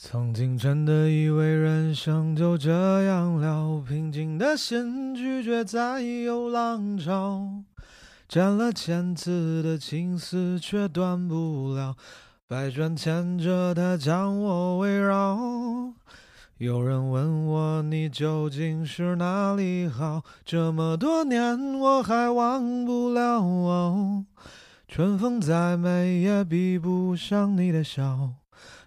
曾经真的以为人生就这样了，平静的心拒绝再有浪潮，斩了千次的情丝却断不了，百转千折它将我围绕。有人问我你究竟是哪里好，这么多年我还忘不了。春风再美也比不上你的笑。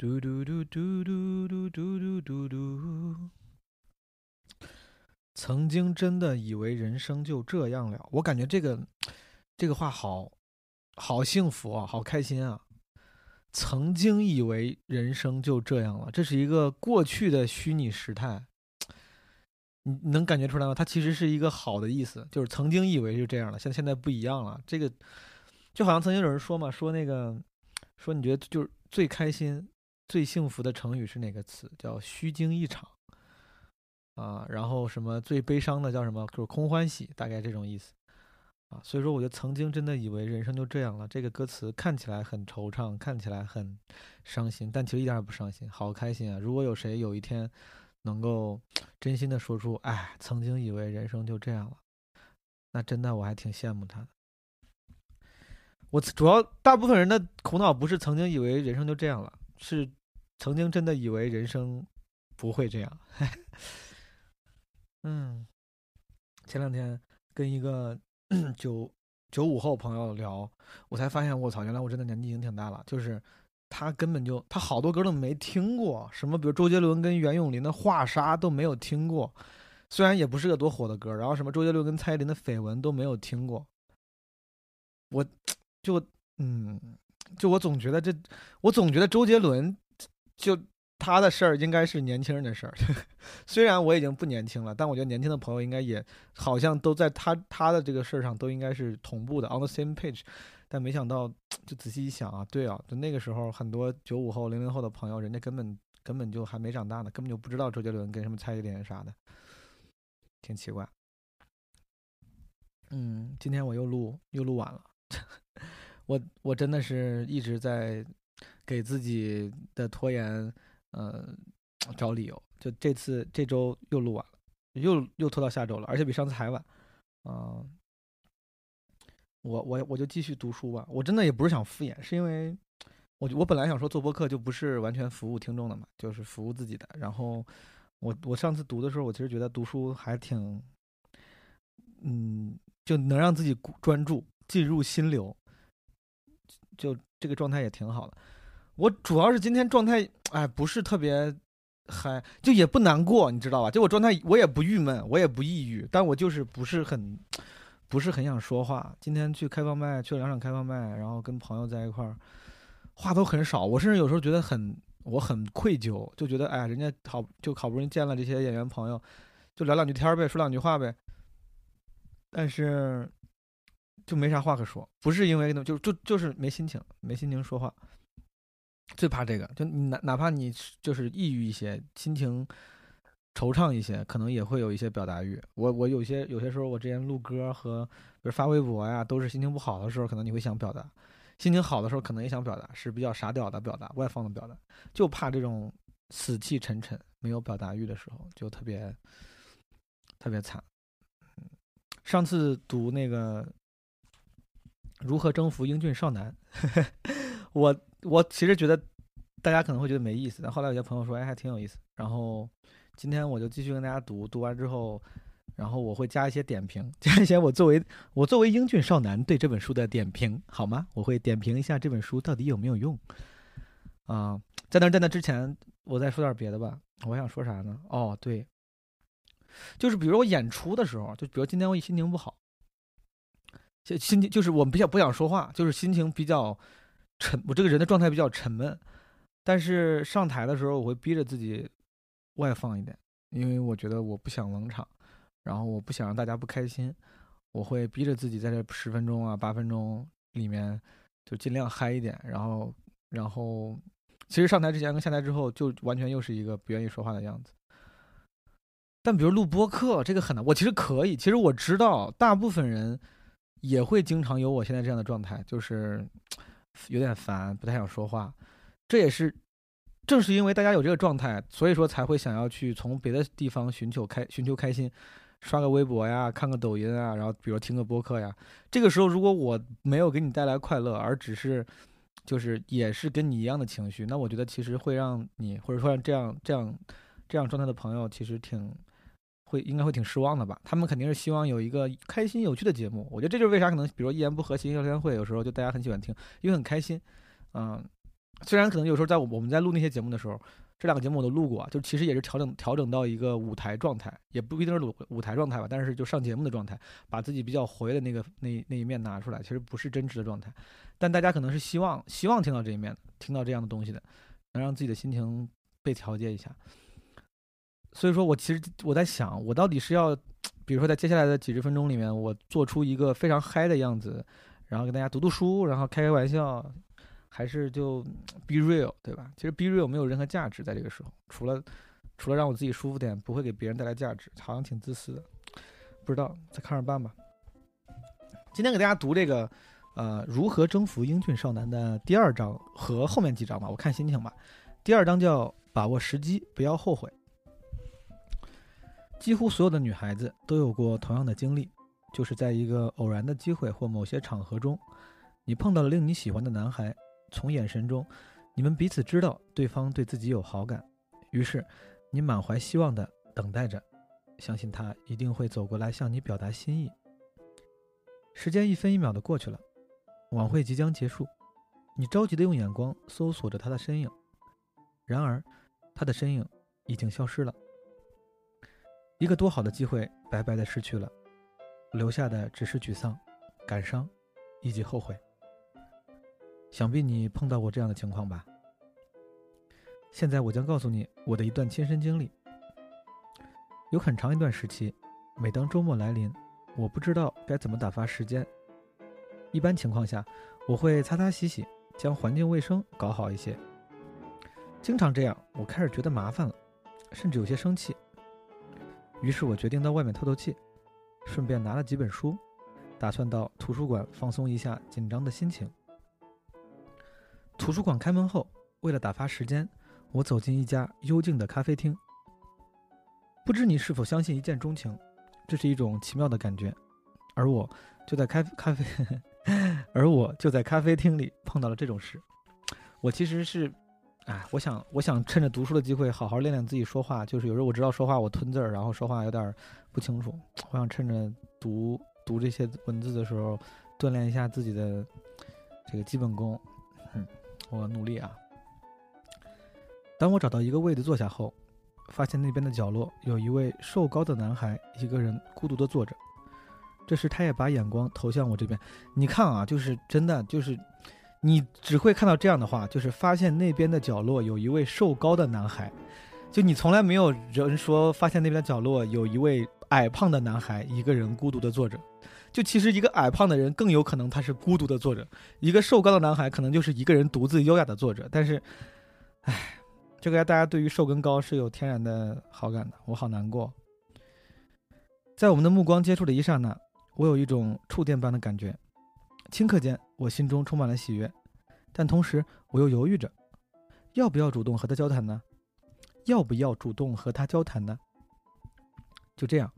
嘟嘟嘟嘟嘟嘟嘟嘟嘟嘟。曾经真的以为人生就这样了，我感觉这个这个话好好幸福啊，好开心啊！曾经以为人生就这样了，这是一个过去的虚拟时态，你能感觉出来吗？它其实是一个好的意思，就是曾经以为就这样了，现现在不一样了。这个就好像曾经有人说嘛，说那个说你觉得就是最开心。最幸福的成语是哪个词？叫虚惊一场啊。然后什么最悲伤的叫什么？就是空欢喜，大概这种意思啊。所以说，我就曾经真的以为人生就这样了。这个歌词看起来很惆怅，看起来很伤心，但其实一点也不伤心，好开心啊！如果有谁有一天能够真心的说出“哎，曾经以为人生就这样了”，那真的我还挺羡慕他的。我主要大部分人的苦恼不是曾经以为人生就这样了，是。曾经真的以为人生不会这样，嗯，前两天跟一个 九九五后朋友聊，我才发现，我操，原来我真的年纪已经挺大了。就是他根本就他好多歌都没听过，什么比如周杰伦跟袁咏琳的《画沙》都没有听过，虽然也不是个多火的歌。然后什么周杰伦跟蔡依林的《绯闻》都没有听过，我 就嗯，就我总觉得这，我总觉得周杰伦。就他的事儿应该是年轻人的事儿，虽然我已经不年轻了，但我觉得年轻的朋友应该也好像都在他他的这个事儿上都应该是同步的，on the same page。但没想到，就仔细一想啊，对啊，就那个时候很多九五后、零零后的朋友，人家根本根本就还没长大呢，根本就不知道周杰伦跟什么蔡依林啥的，挺奇怪。嗯，今天我又录又录晚了，我我真的是一直在。给自己的拖延，呃，找理由。就这次这周又录完了，又又拖到下周了，而且比上次还晚。啊，我我我就继续读书吧。我真的也不是想敷衍，是因为我我本来想说做播客就不是完全服务听众的嘛，就是服务自己的。然后我我上次读的时候，我其实觉得读书还挺，嗯，就能让自己专注进入心流，就这个状态也挺好的。我主要是今天状态，哎，不是特别嗨，就也不难过，你知道吧？就我状态，我也不郁闷，我也不抑郁，但我就是不是很，不是很想说话。今天去开放麦，去了两场开放麦，然后跟朋友在一块儿，话都很少。我甚至有时候觉得很，我很愧疚，就觉得，哎，人家好，就好不容易见了这些演员朋友，就聊两句天呗，说两句话呗。但是就没啥话可说，不是因为那就就就是没心情，没心情说话。最怕这个，就哪哪怕你就是抑郁一些，心情惆怅一些，可能也会有一些表达欲。我我有些有些时候，我之前录歌和比如发微博呀，都是心情不好的时候，可能你会想表达；心情好的时候，可能也想表达，是比较傻屌的表达，外放的表达。就怕这种死气沉沉、没有表达欲的时候，就特别特别惨。上次读那个《如何征服英俊少男》，我。我其实觉得大家可能会觉得没意思，但后来有些朋友说，哎，还挺有意思。然后今天我就继续跟大家读，读完之后，然后我会加一些点评，加一些我作为我作为英俊少男对这本书的点评，好吗？我会点评一下这本书到底有没有用。啊，在那在那之前，我再说点别的吧。我想说啥呢？哦，对，就是比如我演出的时候，就比如今天我心情不好。就心情就是我比较不想说话，就是心情比较沉，我这个人的状态比较沉闷。但是上台的时候，我会逼着自己外放一点，因为我觉得我不想冷场，然后我不想让大家不开心，我会逼着自己在这十分钟啊八分钟里面就尽量嗨一点。然后，然后其实上台之前跟下台之后，就完全又是一个不愿意说话的样子。但比如录播课，这个很难。我其实可以，其实我知道大部分人。也会经常有我现在这样的状态，就是有点烦，不太想说话。这也是正是因为大家有这个状态，所以说才会想要去从别的地方寻求开寻求开心，刷个微博呀，看个抖音啊，然后比如听个播客呀。这个时候如果我没有给你带来快乐，而只是就是也是跟你一样的情绪，那我觉得其实会让你或者说让这样这样这样状态的朋友其实挺。会应该会挺失望的吧？他们肯定是希望有一个开心有趣的节目。我觉得这就是为啥可能，比如说一言不合新聊天会，有时候就大家很喜欢听，因为很开心。嗯，虽然可能有时候在我们在录那些节目的时候，这两个节目我都录过，就其实也是调整调整到一个舞台状态，也不一定是舞舞台状态吧，但是就上节目的状态，把自己比较活跃的那个那那一面拿出来，其实不是真实的状态。但大家可能是希望希望听到这一面，听到这样的东西的，能让自己的心情被调节一下。所以说我其实我在想，我到底是要，比如说在接下来的几十分钟里面，我做出一个非常嗨的样子，然后跟大家读读书，然后开开玩笑，还是就 be real，对吧？其实 be real 没有任何价值在这个时候，除了除了让我自己舒服点，不会给别人带来价值，好像挺自私的。不知道，再看着办吧。今天给大家读这个，呃，如何征服英俊少男的第二章和后面几章吧，我看心情吧。第二章叫把握时机，不要后悔。几乎所有的女孩子都有过同样的经历，就是在一个偶然的机会或某些场合中，你碰到了令你喜欢的男孩。从眼神中，你们彼此知道对方对自己有好感，于是你满怀希望地等待着，相信他一定会走过来向你表达心意。时间一分一秒地过去了，晚会即将结束，你着急地用眼光搜索着他的身影，然而他的身影已经消失了。一个多好的机会白白的失去了，留下的只是沮丧、感伤以及后悔。想必你碰到过这样的情况吧？现在我将告诉你我的一段亲身经历。有很长一段时期，每当周末来临，我不知道该怎么打发时间。一般情况下，我会擦擦洗洗，将环境卫生搞好一些。经常这样，我开始觉得麻烦了，甚至有些生气。于是我决定到外面透透气，顺便拿了几本书，打算到图书馆放松一下紧张的心情。图书馆开门后，为了打发时间，我走进一家幽静的咖啡厅。不知你是否相信一见钟情，这是一种奇妙的感觉，而我就在咖咖啡，而我就在咖啡厅里碰到了这种事。我其实是。哎，我想，我想趁着读书的机会，好好练练自己说话。就是有时候我知道说话我吞字儿，然后说话有点不清楚。我想趁着读读这些文字的时候，锻炼一下自己的这个基本功。嗯，我努力啊。当我找到一个位子坐下后，发现那边的角落有一位瘦高的男孩，一个人孤独的坐着。这时，他也把眼光投向我这边。你看啊，就是真的，就是。你只会看到这样的话，就是发现那边的角落有一位瘦高的男孩，就你从来没有人说发现那边的角落有一位矮胖的男孩，一个人孤独的坐着。就其实一个矮胖的人更有可能他是孤独的坐着，一个瘦高的男孩可能就是一个人独自优雅的坐着。但是，唉，这个大家对于瘦跟高是有天然的好感的，我好难过。在我们的目光接触的一刹那，我有一种触电般的感觉。顷刻间，我心中充满了喜悦，但同时我又犹豫着，要不要主动和他交谈呢？要不要主动和他交谈呢？就这样，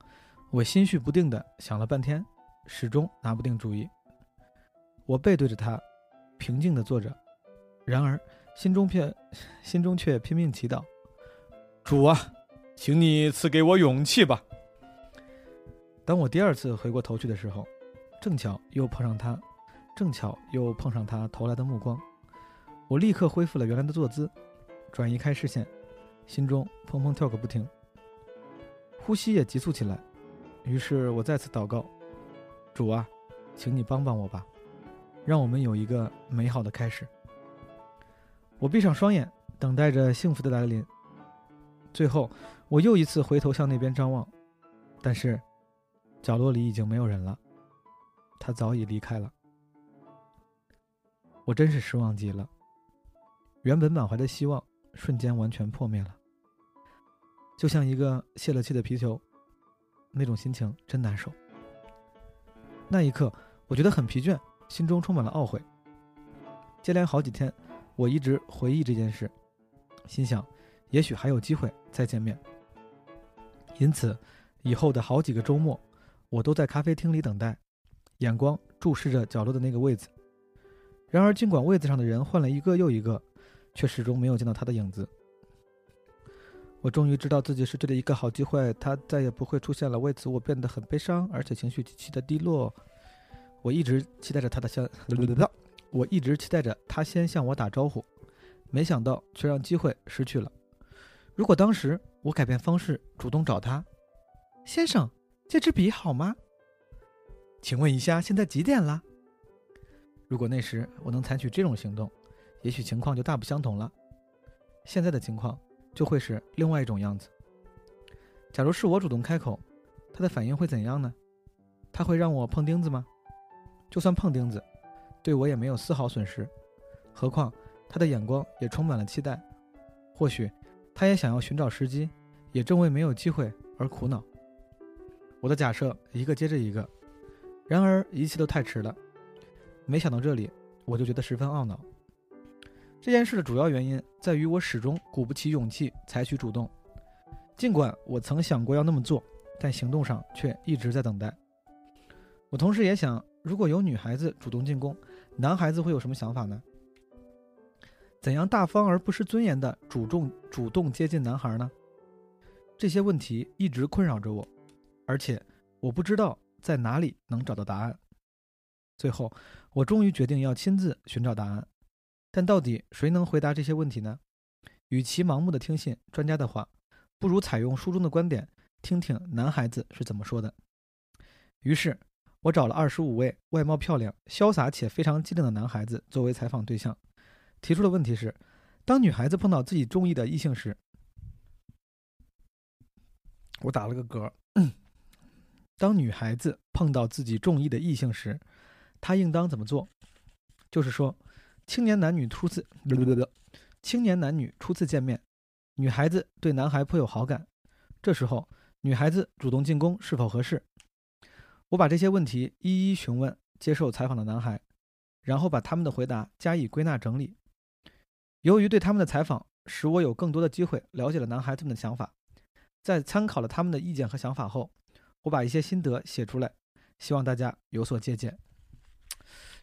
我心绪不定的想了半天，始终拿不定主意。我背对着他，平静的坐着，然而心中却心中却拼命祈祷：“主啊，请你赐给我勇气吧。”当我第二次回过头去的时候，正巧又碰上他，正巧又碰上他投来的目光，我立刻恢复了原来的坐姿，转移开视线，心中砰砰跳个不停，呼吸也急促起来。于是我再次祷告：“主啊，请你帮帮我吧，让我们有一个美好的开始。”我闭上双眼，等待着幸福的来临。最后，我又一次回头向那边张望，但是。角落里已经没有人了，他早已离开了。我真是失望极了，原本满怀的希望瞬间完全破灭了，就像一个泄了气的皮球，那种心情真难受。那一刻，我觉得很疲倦，心中充满了懊悔。接连好几天，我一直回忆这件事，心想，也许还有机会再见面。因此，以后的好几个周末。我都在咖啡厅里等待，眼光注视着角落的那个位子。然而，尽管位子上的人换了一个又一个，却始终没有见到他的影子。我终于知道自己失去了一个好机会，他再也不会出现了。为此，我变得很悲伤，而且情绪极其的低落。我一直期待着他的向，我一直期待着他先向我打招呼，没想到却让机会失去了。如果当时我改变方式，主动找他，先生。这支笔好吗？请问一下，现在几点了？如果那时我能采取这种行动，也许情况就大不相同了。现在的情况就会是另外一种样子。假如是我主动开口，他的反应会怎样呢？他会让我碰钉子吗？就算碰钉子，对我也没有丝毫损失。何况他的眼光也充满了期待。或许他也想要寻找时机，也正为没有机会而苦恼。我的假设一个接着一个，然而一切都太迟了。没想到这里，我就觉得十分懊恼。这件事的主要原因在于我始终鼓不起勇气采取主动，尽管我曾想过要那么做，但行动上却一直在等待。我同时也想，如果有女孩子主动进攻，男孩子会有什么想法呢？怎样大方而不失尊严的主动主动接近男孩呢？这些问题一直困扰着我。而且我不知道在哪里能找到答案。最后，我终于决定要亲自寻找答案。但到底谁能回答这些问题呢？与其盲目的听信专家的话，不如采用书中的观点，听听男孩子是怎么说的。于是，我找了二十五位外貌漂亮、潇洒且非常机灵的男孩子作为采访对象，提出的问题是：当女孩子碰到自己中意的异性时，我打了个嗝。当女孩子碰到自己中意的异性时，她应当怎么做？就是说，青年男女初次，青年男女初次见面，女孩子对男孩颇有好感，这时候女孩子主动进攻是否合适？我把这些问题一一询问接受采访的男孩，然后把他们的回答加以归纳整理。由于对他们的采访使我有更多的机会了解了男孩子们的想法，在参考了他们的意见和想法后。我把一些心得写出来，希望大家有所借鉴。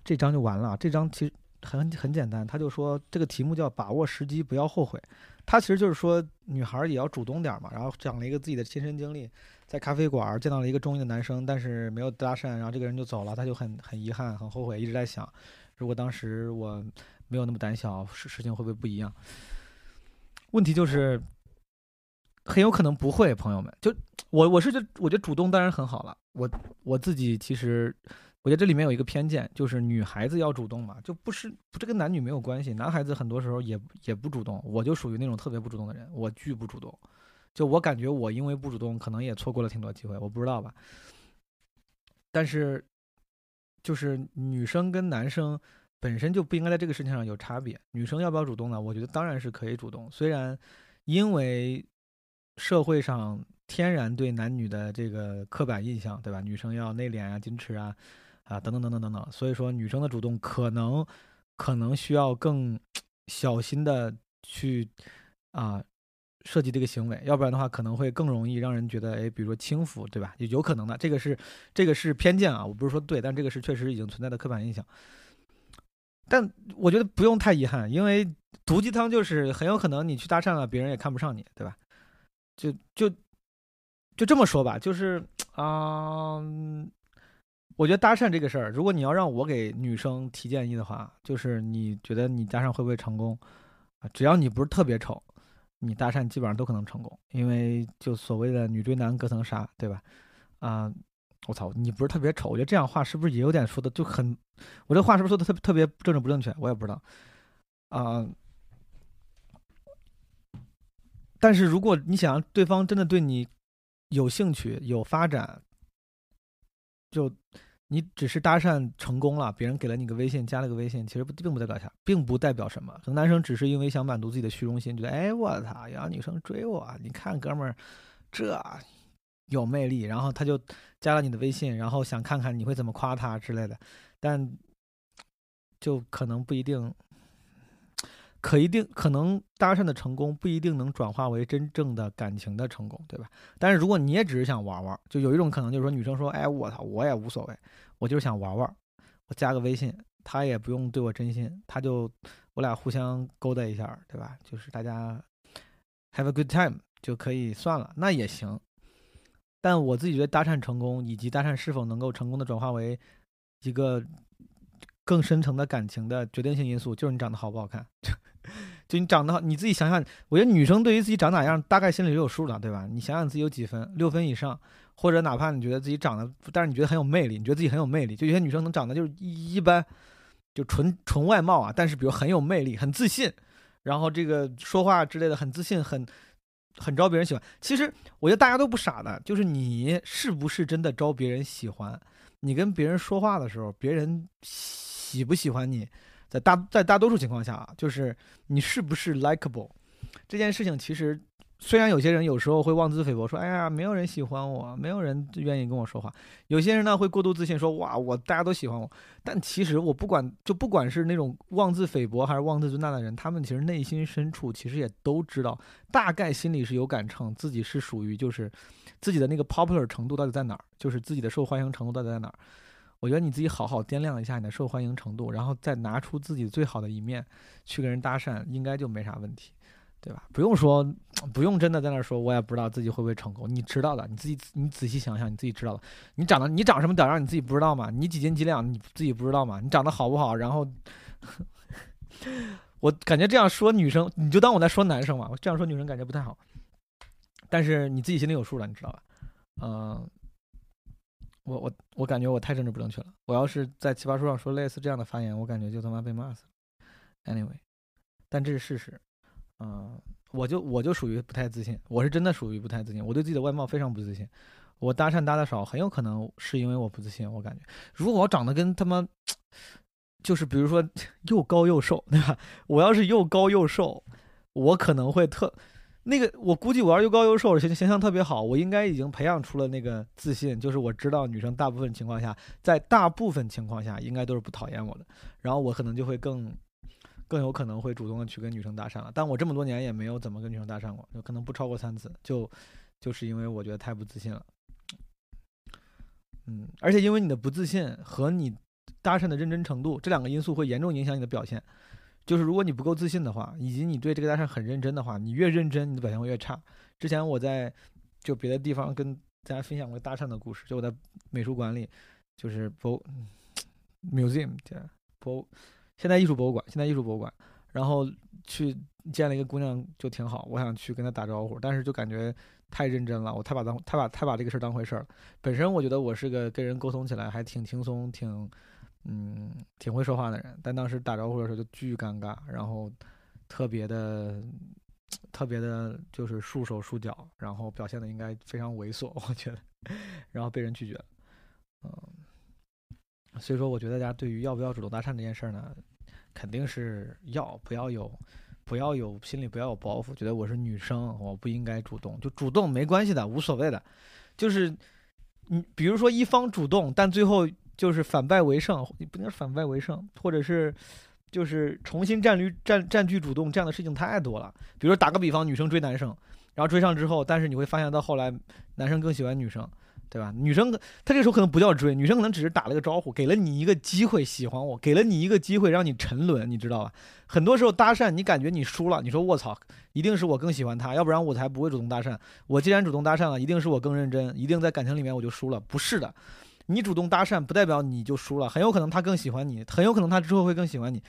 这章就完了。这章其实很很简单，他就说这个题目叫“把握时机，不要后悔”。他其实就是说女孩也要主动点嘛。然后讲了一个自己的亲身经历，在咖啡馆见到了一个中意的男生，但是没有搭讪，然后这个人就走了，他就很很遗憾、很后悔，一直在想，如果当时我没有那么胆小，事事情会不会不一样？问题就是。很有可能不会，朋友们。就我，我是觉，我觉得主动当然很好了。我我自己其实，我觉得这里面有一个偏见，就是女孩子要主动嘛，就不是这跟男女没有关系。男孩子很多时候也也不主动，我就属于那种特别不主动的人，我巨不主动。就我感觉我因为不主动，可能也错过了挺多机会，我不知道吧。但是，就是女生跟男生本身就不应该在这个事情上有差别。女生要不要主动呢？我觉得当然是可以主动，虽然因为。社会上天然对男女的这个刻板印象，对吧？女生要内敛啊、矜持啊，啊等等等等等等。所以说，女生的主动可能可能需要更小心的去啊设计这个行为，要不然的话可能会更容易让人觉得，哎，比如说轻浮，对吧？有有可能的，这个是这个是偏见啊，我不是说对，但这个是确实已经存在的刻板印象。但我觉得不用太遗憾，因为毒鸡汤就是很有可能你去搭讪了，别人也看不上你，对吧？就就就这么说吧，就是啊、我觉得搭讪这个事儿，如果你要让我给女生提建议的话，就是你觉得你搭讪会不会成功？只要你不是特别丑，你搭讪基本上都可能成功，因为就所谓的女追男隔层纱，对吧？啊、我操，你不是特别丑，我觉得这样话是不是也有点说的就很，我这话是不是说的特别特别政治不正确？我也不知道啊、但是如果你想让对方真的对你有兴趣、有发展，就你只是搭讪成功了，别人给了你个微信，加了个微信，其实不并不代表啥，并不代表什么。可能男生只是因为想满足自己的虚荣心，觉得哎我操，有女生追我，你看哥们儿这有魅力，然后他就加了你的微信，然后想看看你会怎么夸他之类的，但就可能不一定。可一定可能搭讪的成功不一定能转化为真正的感情的成功，对吧？但是如果你也只是想玩玩，就有一种可能就是说女生说，哎，我操，我也无所谓，我就是想玩玩，我加个微信，她也不用对我真心，她就我俩互相勾搭一下，对吧？就是大家 have a good time 就可以算了，那也行。但我自己觉得搭讪成功以及搭讪是否能够成功的转化为一个更深层的感情的决定性因素，就是你长得好不好看。就你长得好，你自己想想，我觉得女生对于自己长哪样，大概心里就有数了，对吧？你想想自己有几分，六分以上，或者哪怕你觉得自己长得，但是你觉得很有魅力，你觉得自己很有魅力，就有些女生能长得就是一一般，就纯纯外貌啊，但是比如很有魅力，很自信，然后这个说话之类的很自信，很很招别人喜欢。其实我觉得大家都不傻的，就是你是不是真的招别人喜欢？你跟别人说话的时候，别人喜不喜欢你？在大在大多数情况下啊，就是你是不是 likable 这件事情，其实虽然有些人有时候会妄自菲薄，说哎呀，没有人喜欢我，没有人愿意跟我说话。有些人呢会过度自信，说哇，我大家都喜欢我。但其实我不管，就不管是那种妄自菲薄还是妄自尊大的人，他们其实内心深处其实也都知道，大概心里是有杆秤，自己是属于就是自己的那个 popular 程度到底在哪儿，就是自己的受欢迎程度到底在哪儿。我觉得你自己好好掂量一下你的受欢迎程度，然后再拿出自己最好的一面去跟人搭讪，应该就没啥问题，对吧？不用说，不用真的在那儿说，我也不知道自己会不会成功。你知道的，你自己你仔细想想，你自己知道的。你长得你长什么屌样，你自己不知道吗？你几斤几两，你自己不知道吗？你长得好不好？然后，我感觉这样说女生，你就当我在说男生嘛。我这样说女生感觉不太好，但是你自己心里有数了，你知道吧？嗯、我我我感觉我太政治不正确了。我要是在奇葩说上说类似这样的发言，我感觉就他妈被骂死了。Anyway，但这是事实。嗯、我就我就属于不太自信，我是真的属于不太自信，我对自己的外貌非常不自信。我搭讪搭的少，很有可能是因为我不自信。我感觉，如果我长得跟他妈，就是比如说 又高又瘦，对吧？我要是又高又瘦，我可能会特那个，我估计我要又高又瘦，形形象特别好，我应该已经培养出了那个自信，就是我知道女生大部分情况下，在大部分情况下应该都是不讨厌我的，然后我可能就会更更有可能会主动的去跟女生搭讪了。但我这么多年也没有怎么跟女生搭讪过，就可能不超过三次，就就是因为我觉得太不自信了。嗯，而且因为你的不自信和你搭讪的认真程度这两个因素会严重影响你的表现。就是如果你不够自信的话，以及你对这个搭讪很认真的话，你越认真，你的表现会越差。之前我在就别的地方跟大家分享过搭讪的故事，就我在美术馆里，就是博 museum 博，现代艺术博物馆，现代艺术博物馆，然后去见了一个姑娘，就挺好，我想去跟她打招呼，但是就感觉太认真了，我太把当太把太把这个事儿当回事儿了。本身我觉得我是个跟人沟通起来还挺轻松，挺。嗯，挺会说话的人，但当时打招呼的时候就巨尴尬，然后特别的、特别的，就是束手束脚，然后表现的应该非常猥琐，我觉得，然后被人拒绝了。嗯，所以说，我觉得大家对于要不要主动搭讪这件事儿呢，肯定是要，不要有，不要有心里不要有包袱，觉得我是女生，我不应该主动，就主动没关系的，无所谓的，就是你比如说一方主动，但最后。就是反败为胜，你不能反败为胜，或者是就是重新占据占占据主动这样的事情太多了。比如说打个比方，女生追男生，然后追上之后，但是你会发现到后来男生更喜欢女生，对吧？女生她这时候可能不叫追，女生可能只是打了个招呼，给了你一个机会喜欢我，给了你一个机会让你沉沦，你知道吧？很多时候搭讪，你感觉你输了，你说卧槽，一定是我更喜欢他，要不然我才不会主动搭讪。我既然主动搭讪了，一定是我更认真，一定在感情里面我就输了。不是的，你主动搭讪不代表你就输了，很有可能他更喜欢你，很有可能他之后会更喜欢你。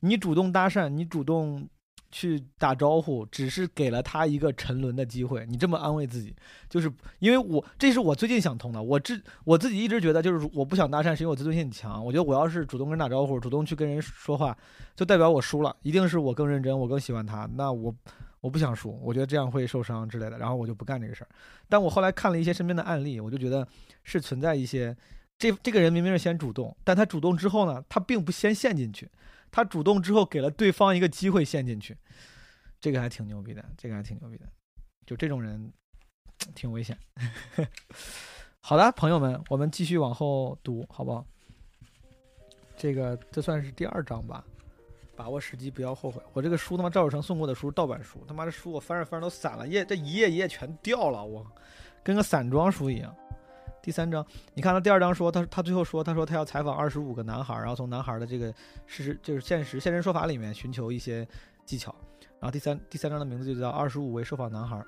你主动搭讪，你主动。去打招呼，只是给了他一个沉沦的机会。你这么安慰自己，就是因为我这是我最近想通的。我自我自己一直觉得，就是我不想搭讪，是因为我自尊心很强。我觉得我要是主动跟人打招呼，主动去跟人说话，就代表我输了，一定是我更认真，我更喜欢他。那我我不想输，我觉得这样会受伤之类的，然后我就不干这个事儿。但我后来看了一些身边的案例，我就觉得是存在一些，这这个人明明是先主动，但他主动之后呢，他并不先陷进去。他主动之后给了对方一个机会陷进去，这个还挺牛逼的，这个还挺牛逼的，就这种人挺危险。好的，朋友们，我们继续往后读，好不好？这个这算是第二章吧，把握时机，不要后悔。我这个书他妈赵守成送过的书，盗版书，他妈的书我翻着翻着都散了，页这一页一页全掉了，我跟个散装书一样。第三章，你看他第二章说，他他最后说，他说他要采访二十五个男孩，然后从男孩的这个事实，就是现实现身说法里面寻求一些技巧。然后第三第三章的名字就叫二十五位受访男孩。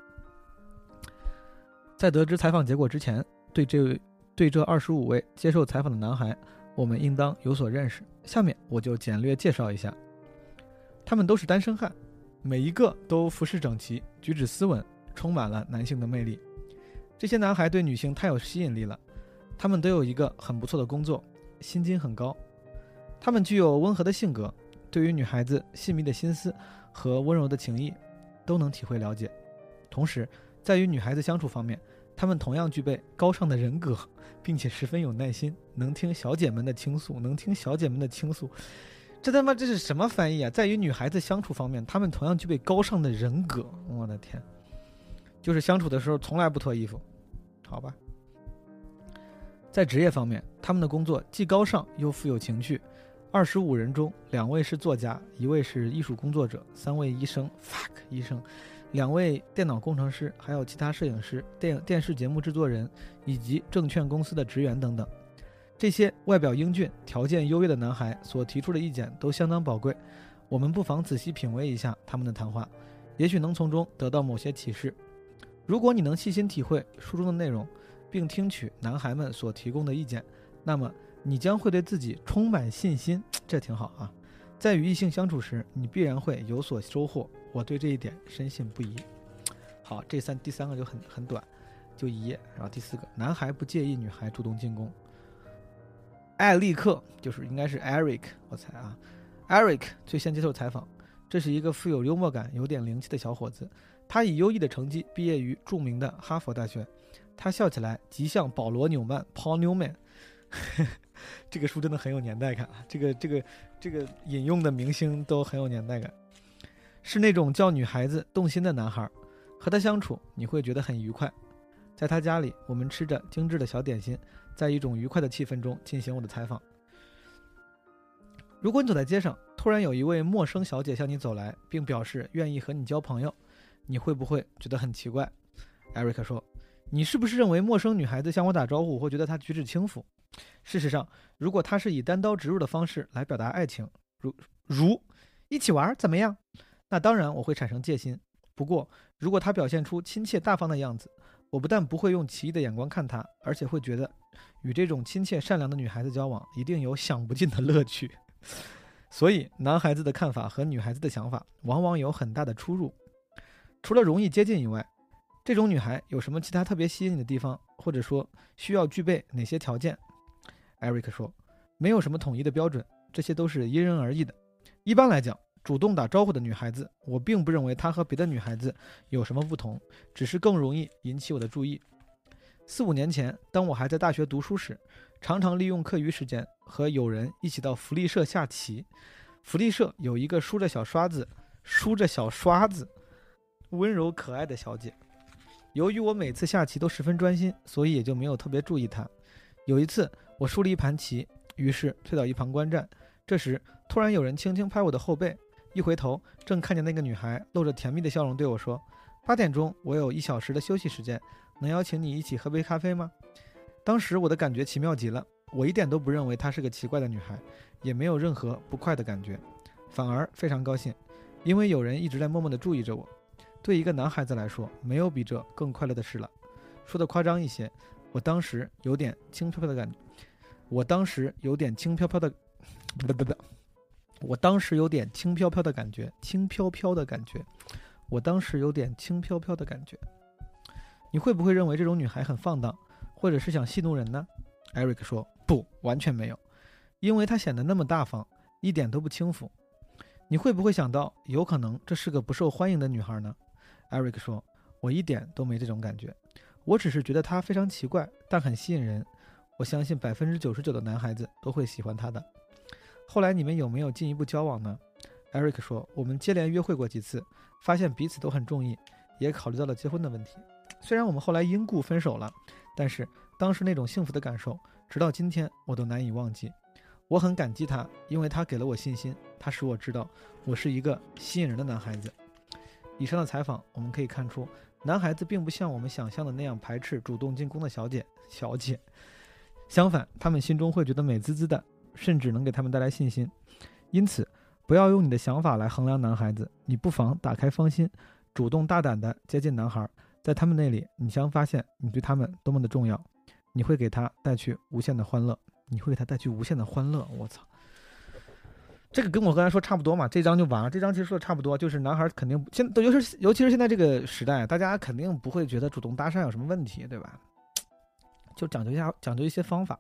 在得知采访结果之前，对这位对这二十五位接受采访的男孩，我们应当有所认识。下面我就简略介绍一下，他们都是单身汉，每一个都服饰整齐，举止斯文，充满了男性的魅力。这些男孩对女性太有吸引力了，他们都有一个很不错的工作，薪金很高，他们具有温和的性格，对于女孩子细密的心思和温柔的情谊，都能体会了解。同时，在与女孩子相处方面，他们同样具备高尚的人格，并且十分有耐心，能听小姐们的倾诉，能听小姐们的倾诉。这他妈这是什么翻译啊？在与女孩子相处方面，他们同样具备高尚的人格。我的天！就是相处的时候从来不脱衣服，好吧。在职业方面，他们的工作既高尚又富有情趣。二十五人中，两位是作家，一位是艺术工作者，三位医生，fuck 医生，两位电脑工程师，还有其他摄影师、电影电视节目制作人以及证券公司的职员等等。这些外表英俊、条件优越的男孩所提出的意见都相当宝贵，我们不妨仔细品味一下他们的谈话，也许能从中得到某些启示。如果你能细心体会书中的内容，并听取男孩们所提供的意见，那么你将会对自己充满信心，这挺好啊。在与异性相处时，你必然会有所收获，我对这一点深信不疑。好，这三第三个就很很短，就一页。然后第四个，男孩不介意女孩主动进攻。艾利克就是应该是 Eric，我猜啊，Eric 最先接受采访，这是一个富有幽默感、有点灵气的小伙子。他以优异的成绩毕业于著名的哈佛大学，他笑起来极像保罗·纽曼 （Paul Newman）。这个书真的很有年代感啊！这个、这个、这个引用的明星都很有年代感，是那种叫女孩子动心的男孩。和他相处你会觉得很愉快。在他家里，我们吃着精致的小点心，在一种愉快的气氛中进行我的采访。如果你走在街上，突然有一位陌生小姐向你走来，并表示愿意和你交朋友。你会不会觉得很奇怪？艾瑞克说：“你是不是认为陌生女孩子向我打招呼会觉得她举止轻浮？事实上，如果她是以单刀直入的方式来表达爱情，如如一起玩怎么样？那当然我会产生戒心。不过，如果她表现出亲切大方的样子，我不但不会用奇异的眼光看她，而且会觉得与这种亲切善良的女孩子交往一定有享不尽的乐趣。所以，男孩子的看法和女孩子的想法往往有很大的出入。”除了容易接近以外，这种女孩有什么其他特别吸引你的地方，或者说需要具备哪些条件？艾瑞克说：“没有什么统一的标准，这些都是因人而异的。一般来讲，主动打招呼的女孩子，我并不认为她和别的女孩子有什么不同，只是更容易引起我的注意。四五年前，当我还在大学读书时，常常利用课余时间和友人一起到福利社下棋。福利社有一个梳着小刷子、梳着小刷子。”温柔可爱的小姐，由于我每次下棋都十分专心，所以也就没有特别注意她。有一次，我输了一盘棋，于是退到一旁观战。这时，突然有人轻轻拍我的后背，一回头，正看见那个女孩露着甜蜜的笑容对我说：“八点钟，我有一小时的休息时间，能邀请你一起喝杯咖啡吗？”当时我的感觉奇妙极了，我一点都不认为她是个奇怪的女孩，也没有任何不快的感觉，反而非常高兴，因为有人一直在默默地注意着我。对一个男孩子来说，没有比这更快乐的事了。说的夸张一些，我当时有点轻飘飘的感觉，我当时有点轻飘飘的，不不不，我当时有点轻飘飘的感觉，轻飘飘的感觉，我当时有点轻飘飘的感觉。你会不会认为这种女孩很放荡？或者是想戏弄人呢？艾瑞克说：“不，完全没有，因为她显得那么大方，一点都不轻浮。你会不会想到，有可能这是个不受欢迎的女孩呢？”艾瑞克说：“我一点都没这种感觉，我只是觉得她非常奇怪，但很吸引人。我相信百分之九十九的男孩子都会喜欢她的。”后来你们有没有进一步交往呢？艾瑞克说：“我们接连约会过几次，发现彼此都很中意，也考虑到了结婚的问题。虽然我们后来因故分手了。”但是当时那种幸福的感受，直到今天我都难以忘记。我很感激他，因为他给了我信心，他使我知道我是一个吸引人的男孩子。以上的采访我们可以看出，男孩子并不像我们想象的那样排斥主动进攻的小姐。小姐，相反，他们心中会觉得美滋滋的，甚至能给他们带来信心。因此，不要用你的想法来衡量男孩子，你不妨打开芳心，主动大胆地接近男孩。在他们那里，你将发现你对他们多么的重要，你会给他带去无限的欢乐，你会给他带去无限的欢乐。我操，这个跟我刚才说差不多嘛，这章就完了。这章其实说的差不多，就是男孩肯定现都尤其是尤其是现在这个时代，大家肯定不会觉得主动搭讪有什么问题，对吧？就讲究一下，讲究一些方法。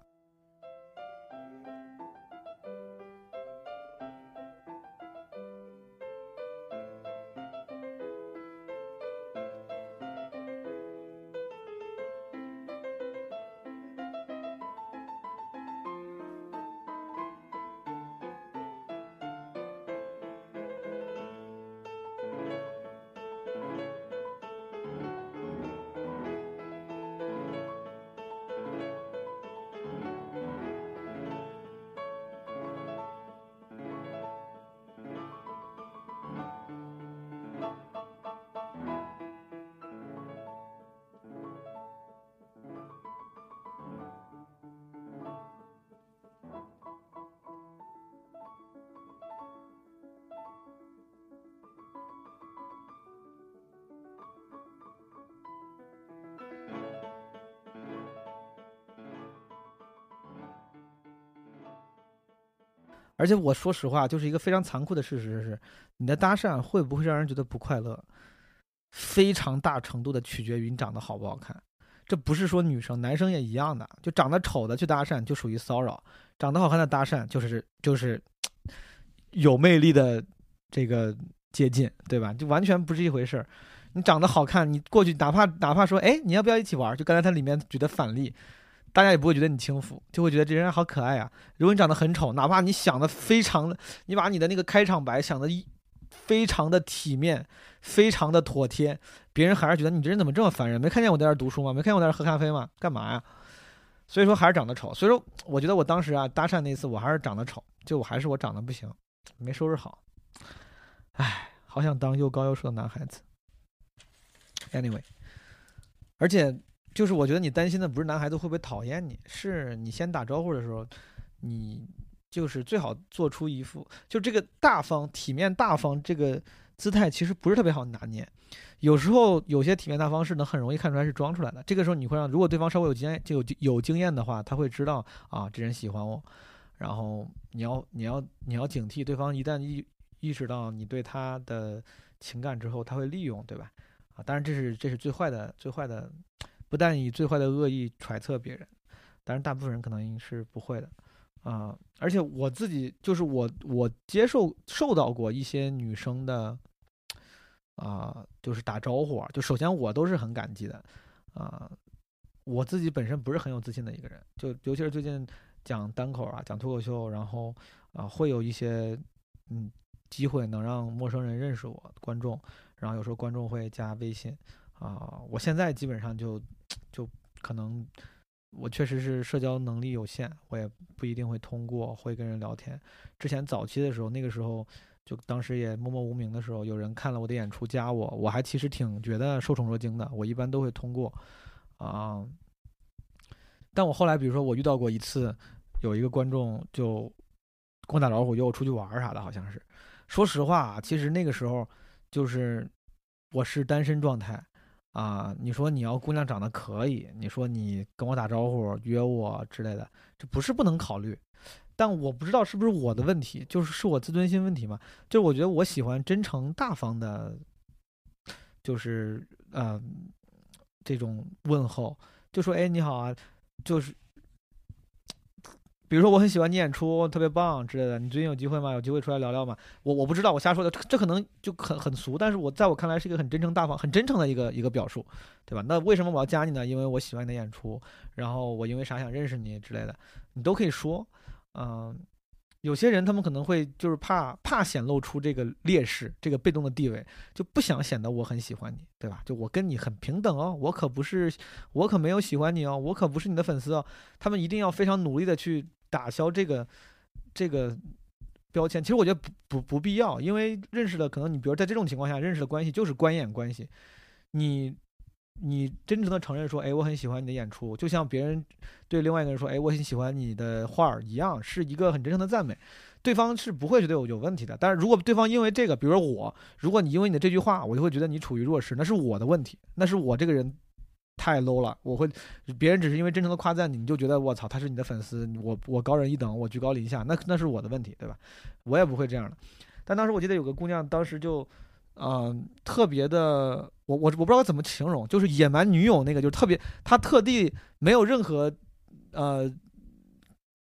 而且我说实话，就是一个非常残酷的事实是，你的搭讪会不会让人觉得不快乐，非常大程度的取决于你长得好不好看。这不是说女生，男生也一样的，就长得丑的去搭讪就属于骚扰，长得好看的搭讪就是就是有魅力的这个接近，对吧？就完全不是一回事儿。你长得好看，你过去哪怕哪怕说，哎，你要不要一起玩？就刚才他里面举的反例。大家也不会觉得你轻浮，就会觉得这人好可爱啊。如果你长得很丑，哪怕你想的非常的，你把你的那个开场白想的非常的体面，非常的妥帖，别人还是觉得你这人怎么这么烦人？没看见我在这读书吗？没看见我在这喝咖啡吗？干嘛呀？所以说还是长得丑。所以说，我觉得我当时啊搭讪那次，我还是长得丑，就我还是我长得不行，没收拾好。唉，好想当又高又瘦的男孩子。Anyway，而且。就是我觉得你担心的不是男孩子会不会讨厌你，是你先打招呼的时候，你就是最好做出一副就这个大方、体面、大方这个姿态，其实不是特别好拿捏。有时候有些体面大方是能很容易看出来是装出来的。这个时候你会让，如果对方稍微有经验、就有有经验的话，他会知道啊，这人喜欢我。然后你要你要你要警惕对方，一旦意意识到你对他的情感之后，他会利用，对吧？啊，当然这是这是最坏的最坏的。不但以最坏的恶意揣测别人，当然大部分人可能是不会的，啊！而且我自己就是我，我接受受到过一些女生的，啊，就是打招呼，就首先我都是很感激的，啊！我自己本身不是很有自信的一个人，就尤其是最近讲单口啊，讲脱口秀，然后啊，会有一些嗯机会能让陌生人认识我，观众，然后有时候观众会加微信，啊，我现在基本上就。就可能我确实是社交能力有限，我也不一定会通过会跟人聊天。之前早期的时候，那个时候就当时也默默无名的时候，有人看了我的演出加我，我还其实挺觉得受宠若惊的。我一般都会通过啊，但我后来，比如说我遇到过一次，有一个观众就跟我打招呼，约我出去玩啥的，好像是。说实话，其实那个时候就是我是单身状态啊。你说你要姑娘长得可以，你说你跟我打招呼约我之类的，这不是不能考虑。但我不知道是不是我的问题，就是是我自尊心问题嘛？就我觉得我喜欢真诚大方的，就是嗯这种问候，就说哎你好啊，就是比如说我很喜欢你演出，特别棒之类的。你最近有机会吗？有机会出来聊聊吗？我我不知道，我瞎说的，这可能就很很俗，但是我在我看来是一个很真诚大方、很真诚的一个一个表述，对吧？那为什么我要加你呢？因为我喜欢你的演出，然后我因为啥想认识你之类的，你都可以说。嗯，有些人他们可能会就是怕怕显露出这个劣势，这个被动的地位，就不想显得我很喜欢你，对吧？就我跟你很平等哦，我可不是，我可没有喜欢你哦，我可不是你的粉丝哦。他们一定要非常努力的去打消这个这个标签。其实我觉得不不不必要，因为认识的可能你比如在这种情况下认识的关系就是观演关系，你。你真诚的承认说，哎，我很喜欢你的演出，就像别人对另外一个人说，哎，我很喜欢你的画儿一样，是一个很真诚的赞美，对方是不会觉得有有问题的。但是如果对方因为这个，比如说我，如果你因为你的这句话，我就会觉得你处于弱势，那是我的问题，那是我这个人太 low 了。我会，别人只是因为真诚的夸赞你，你就觉得我操，他是你的粉丝，我我高人一等，我居高临下，那那是我的问题，对吧？我也不会这样的。但当时我记得有个姑娘，当时就。嗯，特别的，我我我不知道怎么形容，就是野蛮女友那个，就是特别，她特地没有任何，呃，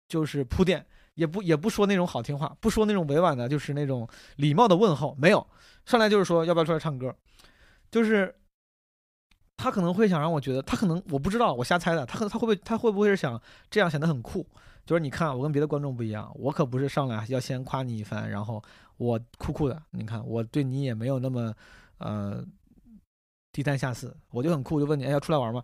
就是铺垫，也不也不说那种好听话，不说那种委婉的，就是那种礼貌的问候，没有，上来就是说要不要出来唱歌，就是他可能会想让我觉得，他可能我不知道，我瞎猜的，他可他会不会他会不会是想这样显得很酷？就是你看我跟别的观众不一样，我可不是上来要先夸你一番，然后。我酷酷的，你看我对你也没有那么，呃，低三下四，我就很酷，就问你，哎，要出来玩吗？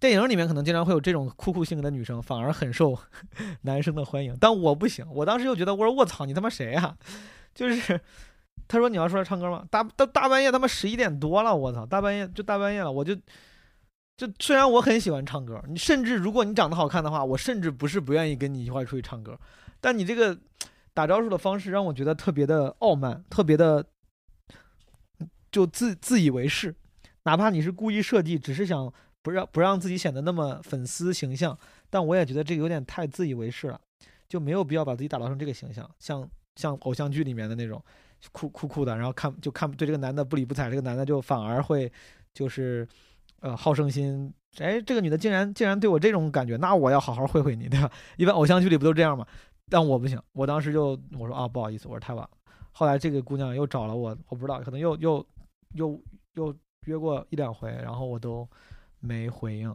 电影里面可能经常会有这种酷酷性格的女生，反而很受 男生的欢迎，但我不行。我当时就觉得，我说我操，你他妈谁呀？就是他说你要出来唱歌吗？大大大半夜他妈十一点多了，我操，大半夜就大半夜了，我就就虽然我很喜欢唱歌，你甚至如果你长得好看的话，我甚至不是不愿意跟你一块出去唱歌，但你这个。打招呼的方式让我觉得特别的傲慢，特别的就自自以为是。哪怕你是故意设计，只是想不让不让自己显得那么粉丝形象，但我也觉得这个有点太自以为是了，就没有必要把自己打造成这个形象，像像偶像剧里面的那种酷酷酷的，然后看就看对这个男的不理不睬，这个男的就反而会就是呃好胜心，哎，这个女的竟然竟然对我这种感觉，那我要好好会会你，对吧？一般偶像剧里不都这样吗？但我不行，我当时就我说啊，不好意思，我说太晚了。后来这个姑娘又找了我，我不知道，可能又又又又约过一两回，然后我都没回应。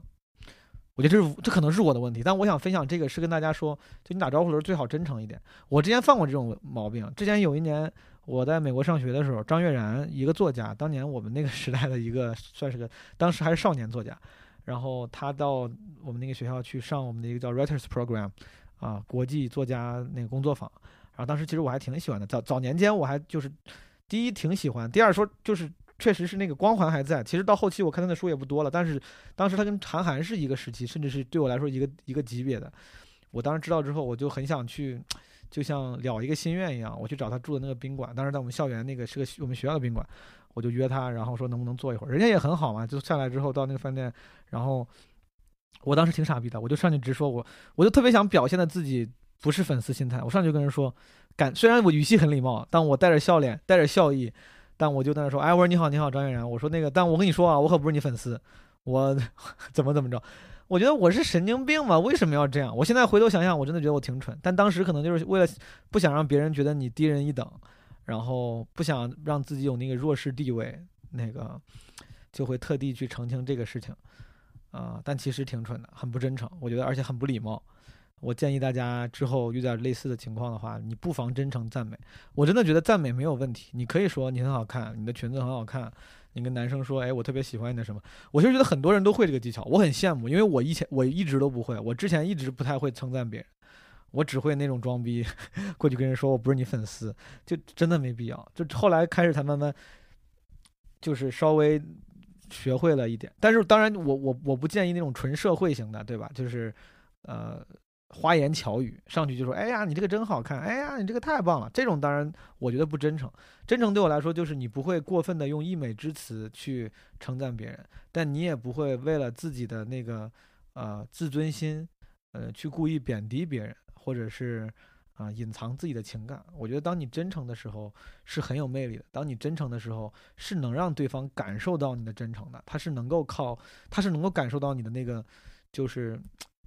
我觉得这是这可能是我的问题，但我想分享这个是跟大家说，就你打招呼的时候最好真诚一点。我之前犯过这种毛病，之前有一年我在美国上学的时候，张悦然一个作家，当年我们那个时代的一个算是个，当时还是少年作家，然后他到我们那个学校去上我们的一个叫 Writers Program。啊，国际作家那个工作坊，然后当时其实我还挺喜欢的。早早年间我还就是第一挺喜欢，第二说就是确实是那个光环还在。其实到后期我看他的书也不多了，但是当时他跟韩寒是一个时期，甚至是对我来说一个一个级别的。我当时知道之后，我就很想去，就像了一个心愿一样，我去找他住的那个宾馆。当时在我们校园那个是个我们学校的宾馆，我就约他，然后说能不能坐一会儿。人家也很好嘛，就下来之后到那个饭店，然后。我当时挺傻逼的，我就上去直说，我我就特别想表现的自己不是粉丝心态，我上去跟人说，感虽然我语气很礼貌，但我带着笑脸，带着笑意，但我就在那说，哎，我说你好，你好，张悦然，我说那个，但我跟你说啊，我可不是你粉丝，我 怎么怎么着，我觉得我是神经病吧？为什么要这样？我现在回头想想，我真的觉得我挺蠢，但当时可能就是为了不想让别人觉得你低人一等，然后不想让自己有那个弱势地位，那个就会特地去澄清这个事情。啊，但其实挺蠢的，很不真诚，我觉得，而且很不礼貌。我建议大家之后遇到类似的情况的话，你不妨真诚赞美。我真的觉得赞美没有问题，你可以说你很好看，你的裙子很好看。你跟男生说，哎，我特别喜欢你的什么？我其实觉得很多人都会这个技巧，我很羡慕，因为我以前我一直都不会，我之前一直不太会称赞别人，我只会那种装逼，过去跟人说我不是你粉丝，就真的没必要。就后来开始才慢慢，就是稍微。学会了一点，但是当然，我我我不建议那种纯社会型的，对吧？就是呃花言巧语，上去就说：“哎呀，你这个真好看！哎呀，你这个太棒了！”这种当然我觉得不真诚。真诚对我来说就是你不会过分的用溢美之词去称赞别人，但你也不会为了自己的那个呃自尊心，呃去故意贬低别人，或者是。啊，隐藏自己的情感，我觉得当你真诚的时候是很有魅力的。当你真诚的时候，是能让对方感受到你的真诚的，他是能够靠，他是能够感受到你的那个，就是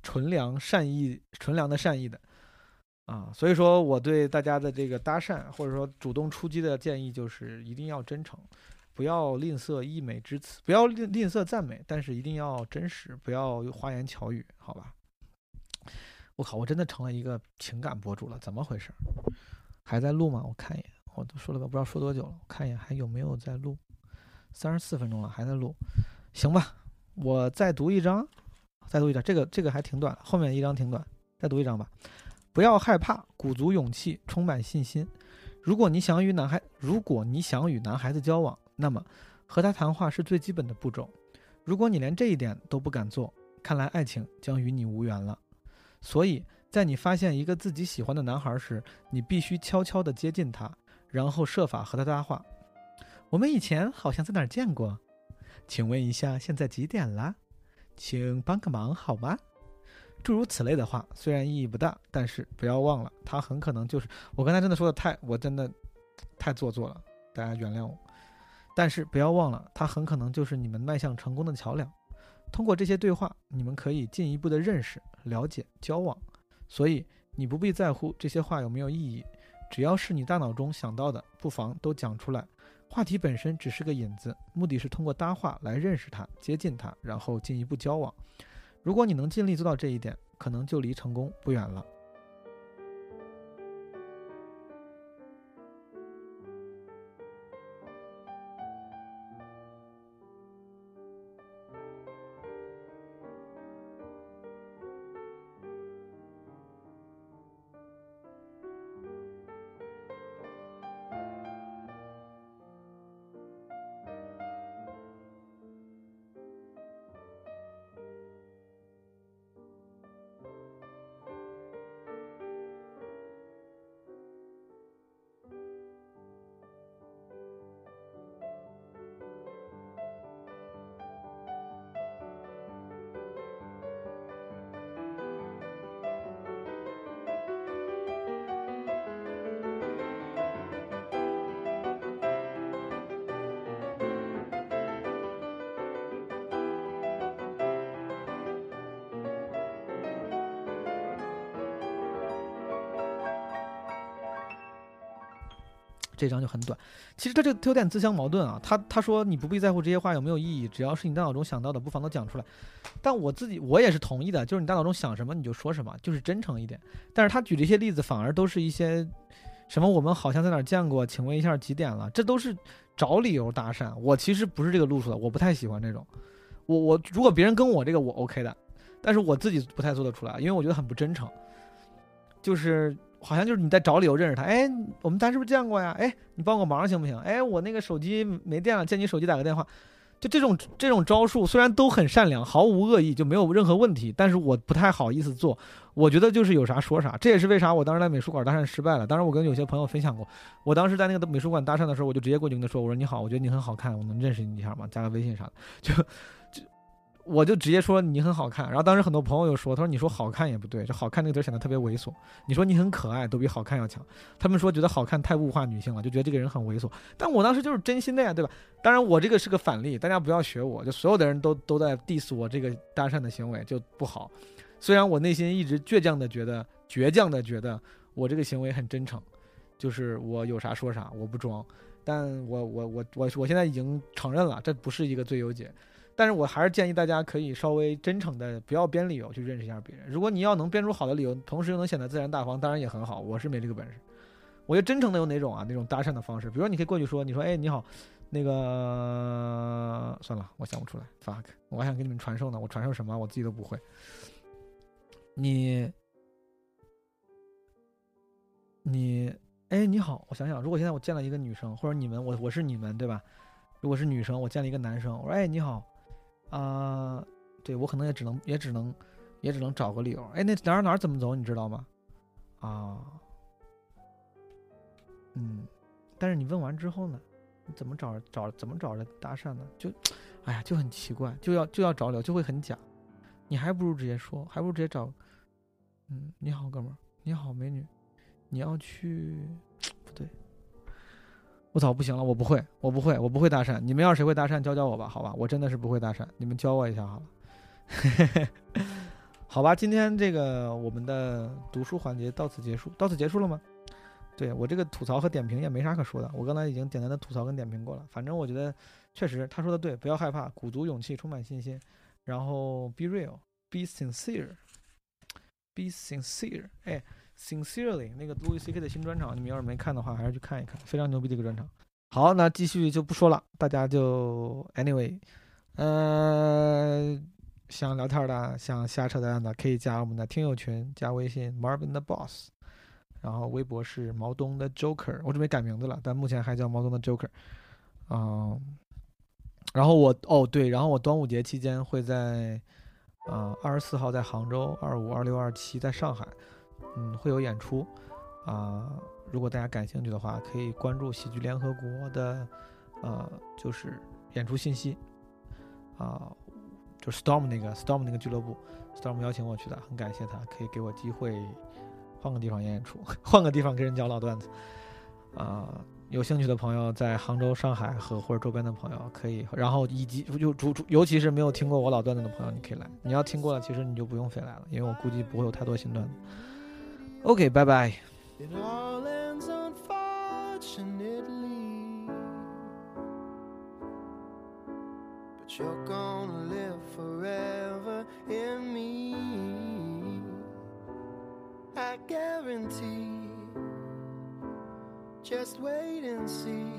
纯良善意、纯良的善意的。啊，所以说我对大家的这个搭讪或者说主动出击的建议就是一定要真诚，不要吝啬溢美之词，不要吝吝啬赞美，但是一定要真实，不要花言巧语，好吧？我靠！我真的成了一个情感博主了，怎么回事？还在录吗？我看一眼，我都说了吧不知道说多久了，我看一眼还有没有在录？三十四分钟了，还在录。行吧，我再读一章，再读一章。这个这个还挺短，后面一章挺短，再读一章吧。不要害怕，鼓足勇气，充满信心。如果你想与男孩，如果你想与男孩子交往，那么和他谈话是最基本的步骤。如果你连这一点都不敢做，看来爱情将与你无缘了。所以在你发现一个自己喜欢的男孩时，你必须悄悄地接近他，然后设法和他搭话。我们以前好像在哪儿见过？请问一下，现在几点了？请帮个忙好吗？诸如此类的话，虽然意义不大，但是不要忘了，他很可能就是我刚才真的说的太，我真的太做作了，大家原谅我。但是不要忘了，他很可能就是你们迈向成功的桥梁。通过这些对话，你们可以进一步的认识、了解、交往。所以你不必在乎这些话有没有意义，只要是你大脑中想到的，不妨都讲出来。话题本身只是个引子，目的是通过搭话来认识他、接近他，然后进一步交往。如果你能尽力做到这一点，可能就离成功不远了。这张就很短，其实他这他有点自相矛盾啊。他他说你不必在乎这些话有没有意义，只要是你大脑中想到的，不妨都讲出来。但我自己我也是同意的，就是你大脑中想什么你就说什么，就是真诚一点。但是他举这些例子反而都是一些什么我们好像在哪见过，请问一下几点了？这都是找理由搭讪。我其实不是这个路数的，我不太喜欢这种。我我如果别人跟我这个我 OK 的，但是我自己不太做得出来，因为我觉得很不真诚。就是。好像就是你在找理由认识他，哎，我们咱是不是见过呀？哎，你帮个忙行不行？哎，我那个手机没电了，借你手机打个电话。就这种这种招数，虽然都很善良，毫无恶意，就没有任何问题，但是我不太好意思做。我觉得就是有啥说啥，这也是为啥我当时在美术馆搭讪失败了。当时我跟有些朋友分享过，我当时在那个美术馆搭讪的时候，我就直接过去跟他说：“我说你好，我觉得你很好看，我能认识你一下吗？加个微信啥的。”就就。我就直接说你很好看，然后当时很多朋友又说，他说你说好看也不对，这好看那个词显得特别猥琐。你说你很可爱，都比好看要强。他们说觉得好看太物化女性了，就觉得这个人很猥琐。但我当时就是真心的呀，对吧？当然我这个是个反例，大家不要学我，就所有的人都都在 diss 我这个搭讪的行为就不好。虽然我内心一直倔强的觉得，倔强的觉得我这个行为很真诚，就是我有啥说啥，我不装。但我我我我我现在已经承认了，这不是一个最优解。但是我还是建议大家可以稍微真诚的，不要编理由去认识一下别人。如果你要能编出好的理由，同时又能显得自然大方，当然也很好。我是没这个本事。我觉得真诚的有哪种啊？那种搭讪的方式，比如说你可以过去说，你说，哎，你好，那个算了，我想不出来。fuck，我还想给你们传授呢，我传授什么？我自己都不会。你，你，哎，你好，我想想，如果现在我见了一个女生，或者你们，我我是你们，对吧？如果是女生，我见了一个男生，我说，哎，你好。啊，对我可能也只能也只能也只能找个理由。哎，那哪儿哪儿怎么走，你知道吗？啊，嗯，但是你问完之后呢，你怎么找找怎么找着搭讪呢？就，哎呀，就很奇怪，就要就要找理由，就会很假。你还不如直接说，还不如直接找，嗯，你好，哥们儿，你好，美女，你要去，我操，不行了，我不会，我不会，我不会搭讪。你们要是谁会搭讪，教教我吧，好吧，我真的是不会搭讪，你们教我一下好了。好吧，今天这个我们的读书环节到此结束，到此结束了吗？对我这个吐槽和点评也没啥可说的，我刚才已经简单的吐槽跟点评过了。反正我觉得确实他说的对，不要害怕，鼓足勇气，充满信心，然后 be real，be sincere，be sincere，哎，sincerely 那个 Louis C K 的新专场，你们要是没看的话，还是去看一看，非常牛逼的一个专场。好，那继续就不说了，大家就 anyway，呃。想聊天的，想瞎扯淡的，可以加我们的听友群，加微信 Marvin 的 Boss，然后微博是毛东的 Joker，我准备改名字了，但目前还叫毛东的 Joker。嗯，然后我哦对，然后我端午节期间会在，啊二十四号在杭州，二五、二六、二七在上海，嗯会有演出，啊如果大家感兴趣的话，可以关注喜剧联合国的，呃就是演出信息，啊。就 Storm 那个 Storm 那个俱乐部，Storm 邀请我去的，很感谢他，可以给我机会换个地方演演出，换个地方跟人讲老段子。啊，有兴趣的朋友在杭州、上海和或者周边的朋友可以，然后以及就主主尤其是没有听过我老段子的朋友，你可以来。你要听过了，其实你就不用飞来了，因为我估计不会有太多新段子。OK，拜拜。forever in me. I guarantee. Just wait and see.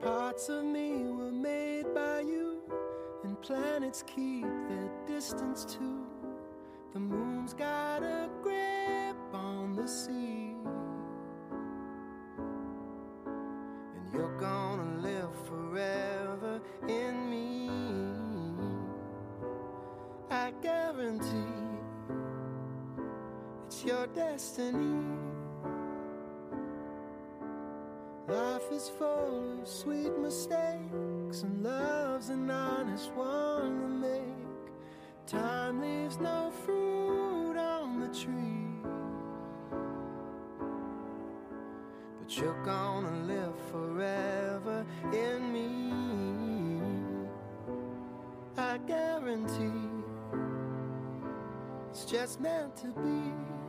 Parts of me were made by you, and planets keep their distance too. The moon's got a grip on the sea. And you're gonna live forever in me. I guarantee it's your destiny. Life is full of sweet mistakes, and love's an honest one to make. Time leaves no fruit on the tree. But you're gonna live forever in me. I guarantee it's just meant to be.